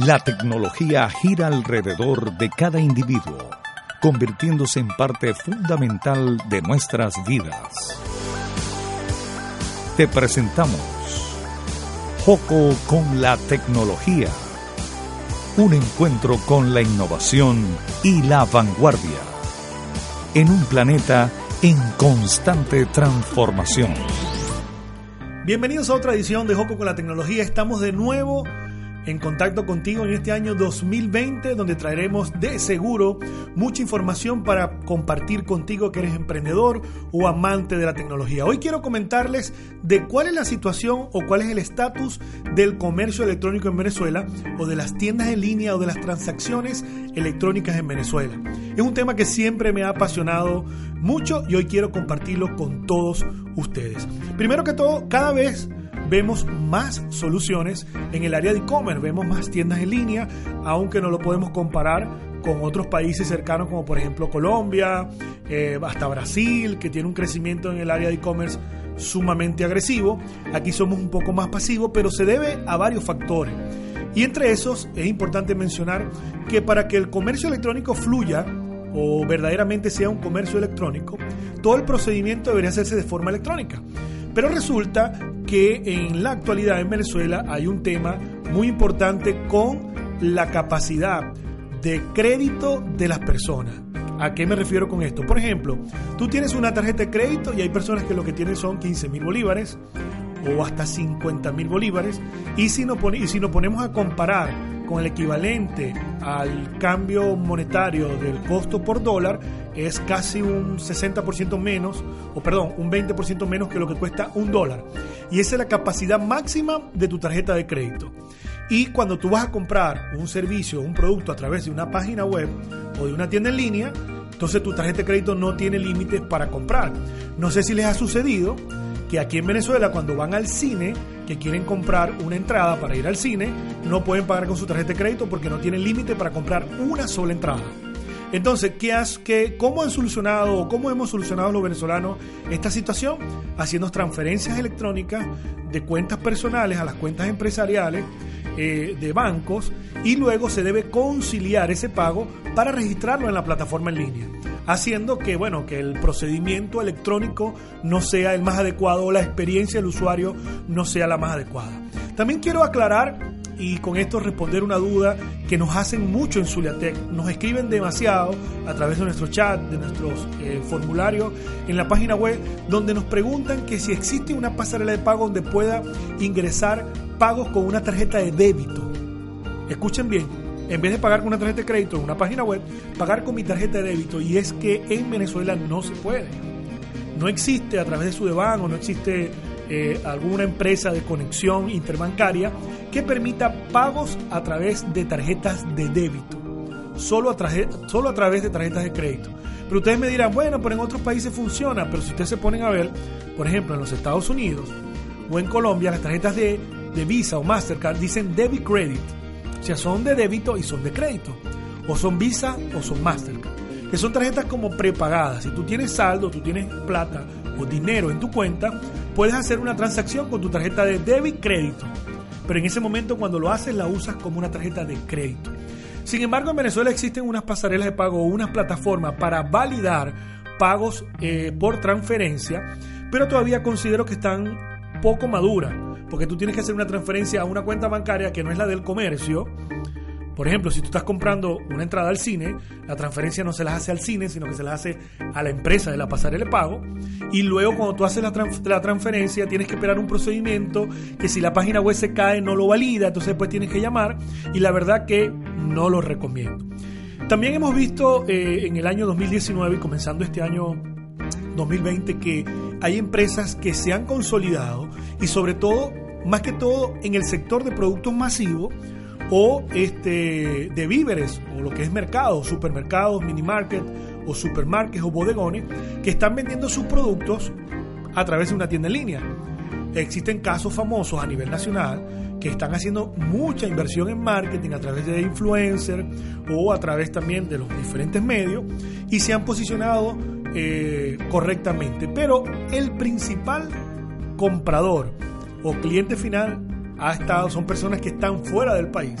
La tecnología gira alrededor de cada individuo, convirtiéndose en parte fundamental de nuestras vidas. Te presentamos Joco con la tecnología. Un encuentro con la innovación y la vanguardia. En un planeta en constante transformación. Bienvenidos a otra edición de Joco con la tecnología. Estamos de nuevo en contacto contigo en este año 2020 donde traeremos de seguro mucha información para compartir contigo que eres emprendedor o amante de la tecnología. Hoy quiero comentarles de cuál es la situación o cuál es el estatus del comercio electrónico en Venezuela o de las tiendas en línea o de las transacciones electrónicas en Venezuela. Es un tema que siempre me ha apasionado mucho y hoy quiero compartirlo con todos ustedes. Primero que todo, cada vez vemos más soluciones en el área de e-commerce, vemos más tiendas en línea, aunque no lo podemos comparar con otros países cercanos como por ejemplo Colombia, eh, hasta Brasil, que tiene un crecimiento en el área de e-commerce sumamente agresivo. Aquí somos un poco más pasivos, pero se debe a varios factores. Y entre esos es importante mencionar que para que el comercio electrónico fluya o verdaderamente sea un comercio electrónico, todo el procedimiento debería hacerse de forma electrónica. Pero resulta que en la actualidad en Venezuela hay un tema muy importante con la capacidad de crédito de las personas. ¿A qué me refiero con esto? Por ejemplo, tú tienes una tarjeta de crédito y hay personas que lo que tienen son 15 mil bolívares o hasta 50 mil bolívares. Y si, nos ponemos a comparar con el equivalente al cambio monetario del costo por dólar, es casi un 60% menos, o perdón, un 20% menos que lo que cuesta un dólar. Y esa es la capacidad máxima de tu tarjeta de crédito. Y cuando tú vas a comprar un servicio o un producto a través de una página web o de una tienda en línea, entonces tu tarjeta de crédito no tiene límites para comprar. No sé si les ha sucedido que aquí en Venezuela cuando van al cine, que quieren comprar una entrada para ir al cine, no pueden pagar con su tarjeta de crédito porque no tienen límite para comprar una sola entrada. Entonces, ¿qué has, qué, ¿cómo han solucionado o cómo hemos solucionado los venezolanos esta situación? Haciendo transferencias electrónicas de cuentas personales a las cuentas empresariales eh, de bancos y luego se debe conciliar ese pago para registrarlo en la plataforma en línea haciendo que bueno que el procedimiento electrónico no sea el más adecuado o la experiencia del usuario no sea la más adecuada. También quiero aclarar y con esto responder una duda que nos hacen mucho en Zuliatec. Nos escriben demasiado a través de nuestro chat, de nuestros eh, formularios en la página web, donde nos preguntan que si existe una pasarela de pago donde pueda ingresar pagos con una tarjeta de débito. Escuchen bien, en vez de pagar con una tarjeta de crédito en una página web, pagar con mi tarjeta de débito. Y es que en Venezuela no se puede. No existe a través de su o no existe eh, alguna empresa de conexión interbancaria que permita pagos a través de tarjetas de débito, solo a, solo a través de tarjetas de crédito. Pero ustedes me dirán, bueno, pero en otros países funciona, pero si ustedes se ponen a ver, por ejemplo, en los Estados Unidos o en Colombia, las tarjetas de, de Visa o Mastercard dicen debit credit, o sea, son de débito y son de crédito, o son Visa o son Mastercard, que son tarjetas como prepagadas. Si tú tienes saldo, tú tienes plata o dinero en tu cuenta, puedes hacer una transacción con tu tarjeta de débito crédito pero en ese momento cuando lo haces la usas como una tarjeta de crédito. Sin embargo, en Venezuela existen unas pasarelas de pago o unas plataformas para validar pagos eh, por transferencia, pero todavía considero que están poco maduras, porque tú tienes que hacer una transferencia a una cuenta bancaria que no es la del comercio, por ejemplo, si tú estás comprando una entrada al cine, la transferencia no se la hace al cine, sino que se la hace a la empresa de la pasarela de pago. Y luego cuando tú haces la, la, transferencia, tienes que esperar un procedimiento que si la página web se cae no lo valida, entonces después tienes que llamar. Y la verdad que no lo recomiendo. También hemos visto eh, en el año 2019 y comenzando este año 2020 que hay empresas que se han consolidado y sobre todo más que todo en el sector de productos masivos o este, de víveres, o lo que es mercado, supermercados, mini market o supermarkets o bodegones, que están vendiendo sus productos a través de una tienda en línea. Existen casos famosos a nivel nacional que están haciendo mucha inversión en marketing a través de influencers o a través también de los diferentes medios y se han posicionado eh, correctamente. Pero el principal comprador o cliente final ha estado, son personas que están fuera del país,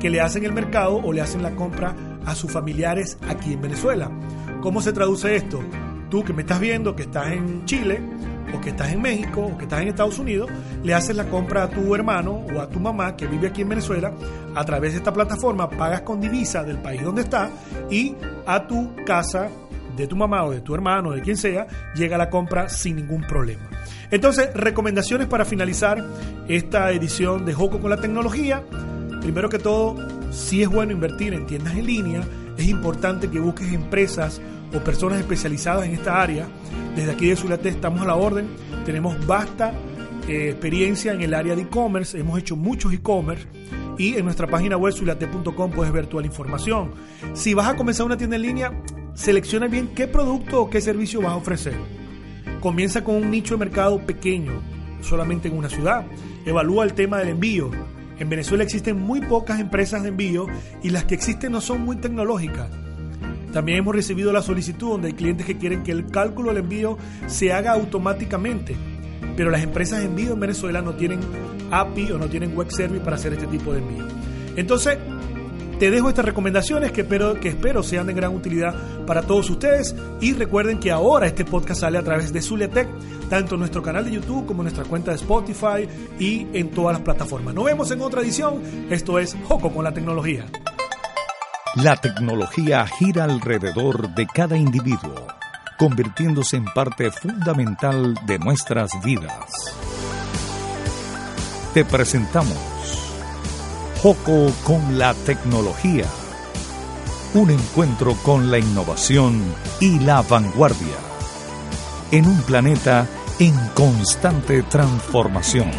que le hacen el mercado o le hacen la compra a sus familiares aquí en Venezuela. ¿Cómo se traduce esto? Tú que me estás viendo, que estás en Chile, o que estás en México, o que estás en Estados Unidos, le haces la compra a tu hermano o a tu mamá que vive aquí en Venezuela, a través de esta plataforma pagas con divisa del país donde está y a tu casa de tu mamá o de tu hermano, de quien sea, llega la compra sin ningún problema. Entonces, recomendaciones para finalizar esta edición de Joco con la tecnología. Primero que todo, si es bueno invertir en tiendas en línea, es importante que busques empresas o personas especializadas en esta área. Desde aquí de Zulate estamos a la orden, tenemos vasta eh, experiencia en el área de e-commerce, hemos hecho muchos e-commerce y en nuestra página web zulate.com puedes ver toda la información. Si vas a comenzar una tienda en línea, selecciona bien qué producto o qué servicio vas a ofrecer. Comienza con un nicho de mercado pequeño, solamente en una ciudad. Evalúa el tema del envío. En Venezuela existen muy pocas empresas de envío y las que existen no son muy tecnológicas. También hemos recibido la solicitud donde hay clientes que quieren que el cálculo del envío se haga automáticamente, pero las empresas de envío en Venezuela no tienen API o no tienen web service para hacer este tipo de envío. Entonces, te dejo estas recomendaciones que espero, que espero sean de gran utilidad para todos ustedes y recuerden que ahora este podcast sale a través de Zuliatech, tanto en nuestro canal de YouTube como en nuestra cuenta de Spotify y en todas las plataformas. Nos vemos en otra edición. Esto es Joco con la tecnología. La tecnología gira alrededor de cada individuo, convirtiéndose en parte fundamental de nuestras vidas. Te presentamos Joco con la tecnología. Un encuentro con la innovación y la vanguardia. En un planeta en constante transformación.